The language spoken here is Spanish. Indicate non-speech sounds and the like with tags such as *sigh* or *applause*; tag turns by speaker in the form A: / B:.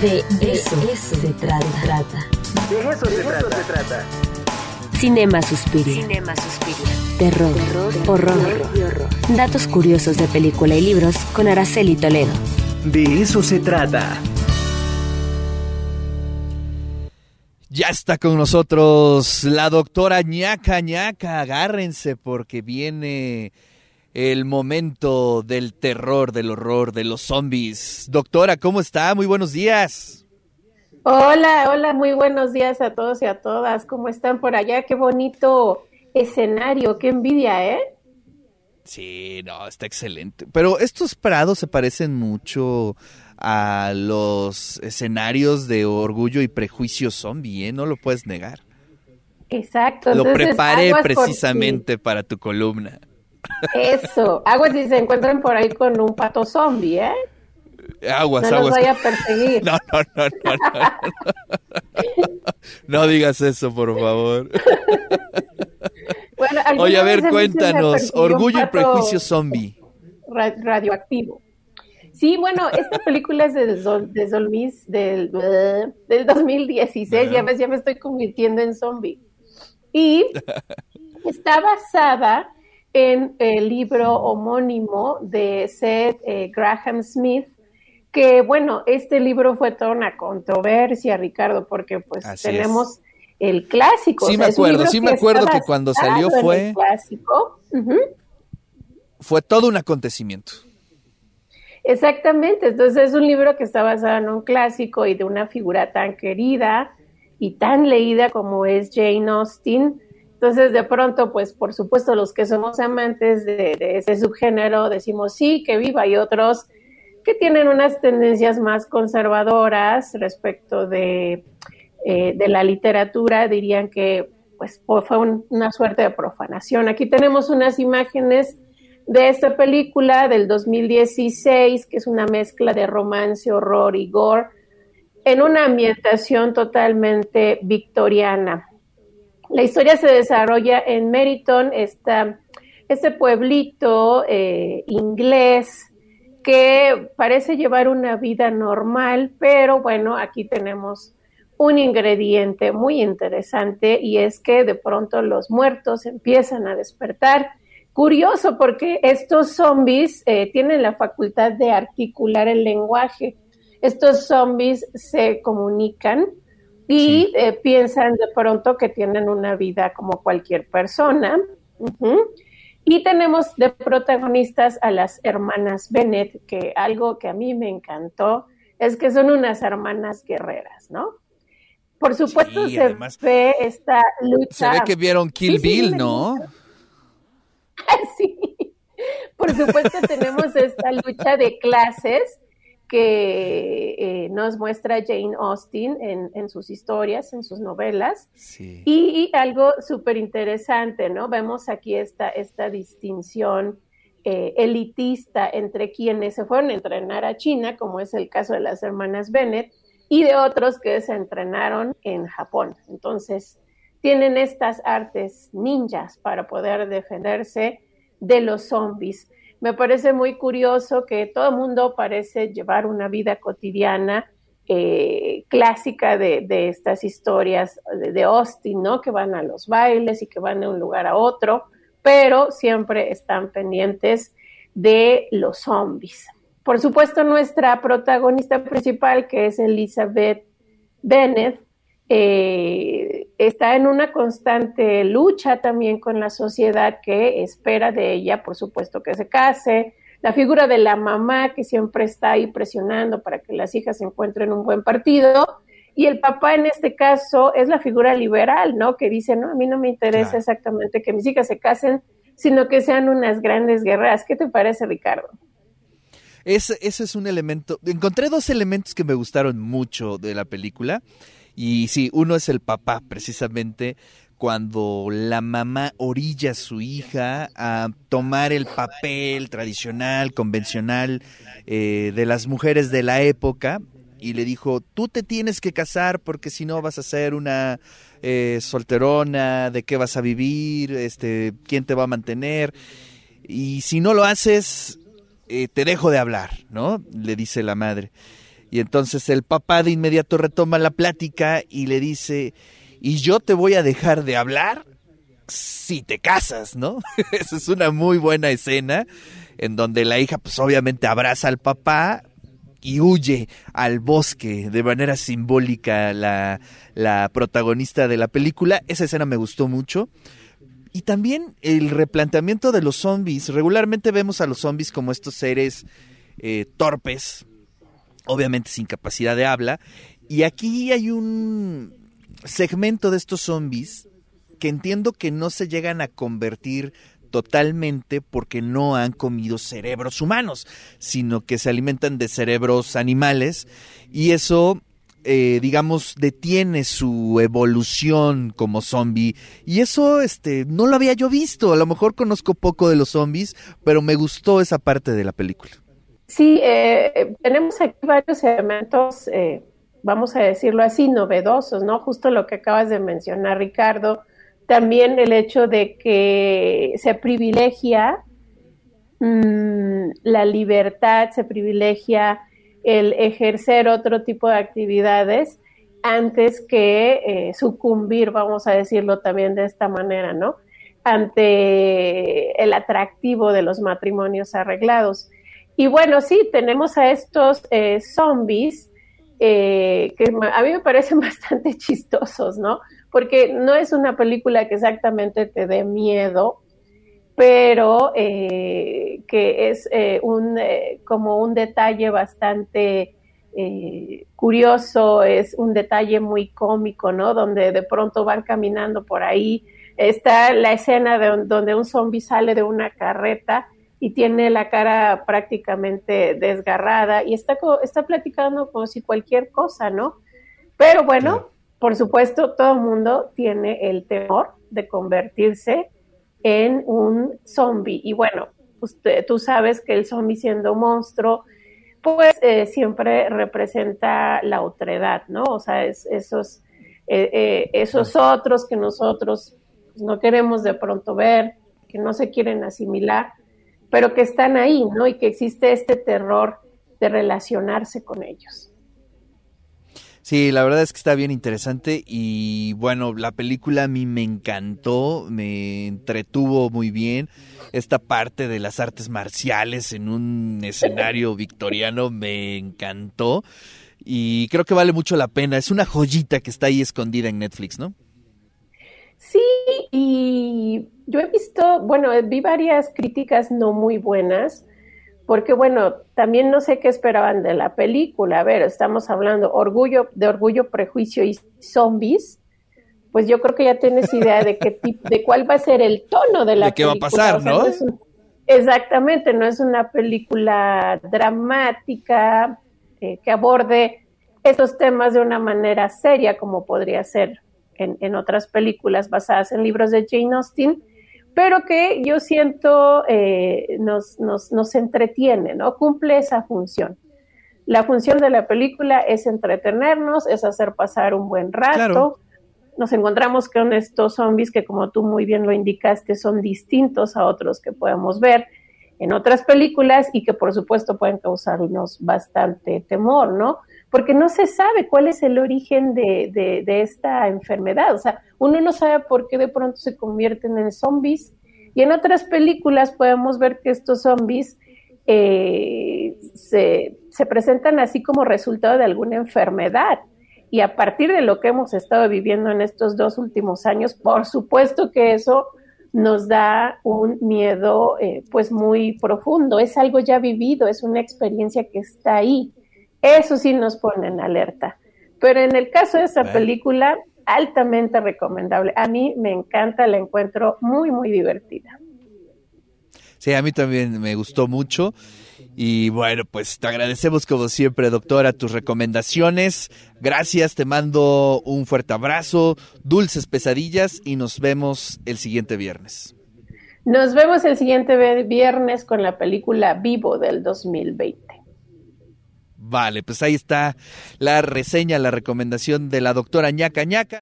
A: De eso, se trata.
B: De eso, se, trata.
A: Cinema Suspiria.
C: Cinema Suspiria.
A: Terror, horror, Datos curiosos de película y libros con Araceli Toledo.
B: De eso se trata.
D: Ya está con nosotros la doctora ñaca ñaca. Agárrense porque viene el momento del terror, del horror, de los zombies. Doctora, ¿cómo está? Muy buenos días.
E: Hola, hola, muy buenos días a todos y a todas. ¿Cómo están por allá? Qué bonito escenario, qué envidia, ¿eh?
D: Sí, no, está excelente. Pero estos prados se parecen mucho a los escenarios de orgullo y prejuicio zombie, ¿eh? No lo puedes negar.
E: Exacto.
D: Lo preparé precisamente para tu columna.
E: Eso, aguas si se encuentran por ahí con un pato zombie, ¿eh?
D: Aguas,
E: no
D: aguas.
E: Los vaya a perseguir. *laughs*
D: No, no, no, no, no. No digas eso, por favor.
E: Bueno,
D: Oye, a ver, cuéntanos. Orgullo y prejuicio zombie.
E: ra- radioactivo. Sí, bueno, esta película es de zombies del, del 2016, ya ves, ya me estoy convirtiendo en zombie. Y *laughs* está basada en el libro homónimo de Seth eh, Graham Smith, que bueno, este libro fue toda una controversia, Ricardo, porque pues
D: Así
E: tenemos el clásico.
D: Sí
E: o
D: me
E: sea, un
D: acuerdo, sí me acuerdo que cuando salió
E: en el
D: fue-
E: clásico.
D: Fue todo un acontecimiento.
E: Exactamente, entonces es un libro que está basado en un clásico y de una figura tan querida y tan leída como es Jane Austen. Entonces, de pronto, pues por supuesto, los que somos amantes de, ese subgénero decimos sí, que viva, y otros que tienen unas tendencias más conservadoras respecto de, eh, de la literatura, dirían que pues fue un- una suerte de profanación. Aquí tenemos unas imágenes de esta película del 2016, que es una mezcla de romance, horror y gore, en una ambientación totalmente victoriana. La historia se desarrolla en Meriton, esta, este pueblito eh, inglés que parece llevar una vida normal, pero bueno, aquí tenemos un ingrediente muy interesante y es que de pronto los muertos empiezan a despertar. Curioso porque estos zombies eh, tienen la facultad de articular el lenguaje. Estos zombies se comunican y
D: Sí.
E: eh, piensan de pronto que tienen una vida como cualquier persona. Ujú. Y tenemos de protagonistas a las hermanas Bennett, que algo que a mí me encantó es que son unas hermanas guerreras, ¿no? Por supuesto
D: Sí,
E: se
D: además,
E: ve esta lucha.
D: Se ve que vieron Kill
E: Sí,
D: Bill, ¿no? *laughs*
E: Sí. Por supuesto tenemos esta lucha de clases que eh, nos muestra Jane Austen en, en sus historias, en sus novelas.
D: Sí.
E: Y, y algo súper interesante, ¿no? Vemos aquí esta, esta distinción eh, elitista entre quienes se fueron a entrenar a China, como es el caso de las hermanas Bennett, y de otros que se entrenaron en Japón. Entonces, tienen estas artes ninjas para poder defenderse de los zombies. Me parece muy curioso que todo el mundo parece llevar una vida cotidiana eh, clásica de, estas historias de, de, Austin, ¿no? Que van a los bailes y que van de un lugar a otro, pero siempre están pendientes de los zombies. Por supuesto, nuestra protagonista principal, que es Elizabeth Bennett, eh, está en una constante lucha también con la sociedad que espera de ella, por supuesto, que se case, la figura de la mamá que siempre está ahí presionando para que las hijas encuentren un buen partido, y el papá en este caso es la figura liberal, ¿no? Que dice, no, a mí no me interesa claro. exactamente que mis hijas se casen, sino que sean unas grandes guerreras. ¿Qué te parece, Ricardo?
D: Ese, ese es un elemento, encontré dos elementos que me gustaron mucho de la película. Y sí, uno es el papá, precisamente cuando la mamá orilla a su hija a tomar el papel tradicional, convencional eh, de las mujeres de la época y le dijo, tú te tienes que casar porque si no vas a ser una eh, solterona, de qué vas a vivir, este, quién te va a mantener y si no lo haces, eh, te dejo de hablar, ¿no? Le dice la madre. Y entonces el papá de inmediato retoma la plática y le dice, y yo te voy a dejar de hablar si te casas, ¿no? *laughs* Esa es una muy buena escena en donde la hija pues obviamente abraza al papá y huye al bosque de manera simbólica la, la protagonista de la película. Esa escena me gustó mucho. Y también el replanteamiento de los zombies. Regularmente vemos a los zombies como estos seres eh, torpes, obviamente sin capacidad de habla. Y aquí hay un segmento de estos zombies que entiendo que no se llegan a convertir totalmente porque no han comido cerebros humanos, sino que se alimentan de cerebros animales y eso eh, digamos, detiene su evolución como zombie. Y eso, este, no lo había yo visto. A lo mejor conozco poco de los zombies, pero me gustó esa parte de la película.
E: Sí, eh, tenemos aquí varios elementos, eh, vamos a decirlo así, novedosos, ¿no? Justo lo que acabas de mencionar, Ricardo también el hecho de que se privilegia mm, la libertad, se privilegia el ejercer otro tipo de actividades antes que eh, sucumbir, vamos a decirlo también de esta manera, ¿no? Ante el atractivo de los matrimonios arreglados. Y bueno, sí, tenemos a estos eh, zombies eh, que a mí me parecen *laughs* bastante chistosos, ¿no? porque no es una película que exactamente te dé miedo, pero eh, que es un, como un detalle bastante curioso, es un detalle muy cómico, ¿no? Donde de pronto van caminando por ahí. Está la escena de, donde un zombie sale de una carreta y tiene la cara prácticamente desgarrada y está, está platicando como si cualquier cosa, ¿no? Pero bueno, por supuesto, todo el mundo tiene el temor de convertirse en un zombie. Y bueno, usted, tú sabes que el zombie siendo monstruo, pues eh, siempre representa la otredad, ¿no? O sea, es, esos, eh, eh, esos otros que nosotros no queremos de pronto ver, que no se quieren asimilar, pero que están ahí, ¿no? Y que existe este terror de relacionarse con ellos.
D: Sí, la verdad es que está bien interesante y bueno, la película a mí me encantó, me entretuvo muy bien. Esta parte de las artes marciales en un escenario *laughs* victoriano me encantó y creo que vale mucho la pena. Es una joyita que está ahí escondida en Netflix, ¿no?
E: Sí, y yo he visto, bueno, vi varias críticas no muy buenas porque bueno, también no sé qué esperaban de la película. A ver, estamos hablando orgullo, de orgullo, prejuicio y zombies. Pues yo creo que ya tienes idea de qué de cuál va a ser el tono de la
D: ¿De qué va a pasar, ¿no?
E: exactamente, no es una película dramática eh, que aborde estos temas de una manera seria, como podría ser en, en otras películas basadas en libros de Jane Austen pero que yo siento eh, nos, nos, nos entretiene, ¿no? Cumple esa función. La función de la película es entretenernos, es hacer pasar un buen rato. Nos encontramos con estos zombies que, como tú muy bien lo indicaste, son distintos a otros que podemos ver en otras películas y que, por supuesto, pueden causarnos bastante temor, ¿no? Porque no se sabe cuál es el origen de, esta enfermedad. O sea, uno no sabe por qué de pronto se convierten en zombies. Y en otras películas podemos ver que estos zombies eh, se, se presentan así como resultado de alguna enfermedad. Y a partir de lo que hemos estado viviendo en estos dos últimos años, por supuesto que eso nos da un miedo eh, pues muy profundo. Es algo ya vivido, es una experiencia que está ahí. Eso sí nos pone en alerta. Pero en el caso de esa película, altamente recomendable. A mí me encanta, la encuentro muy, muy divertida.
D: Sí, a mí también me gustó mucho. Y bueno, pues te agradecemos como siempre, doctora, tus recomendaciones. Gracias, te mando un fuerte abrazo, dulces pesadillas y nos vemos el siguiente viernes.
E: Nos vemos el siguiente viernes con la película Vivo del 2020.
D: Vale, pues ahí está la reseña, la recomendación de la doctora ñaca ñaca.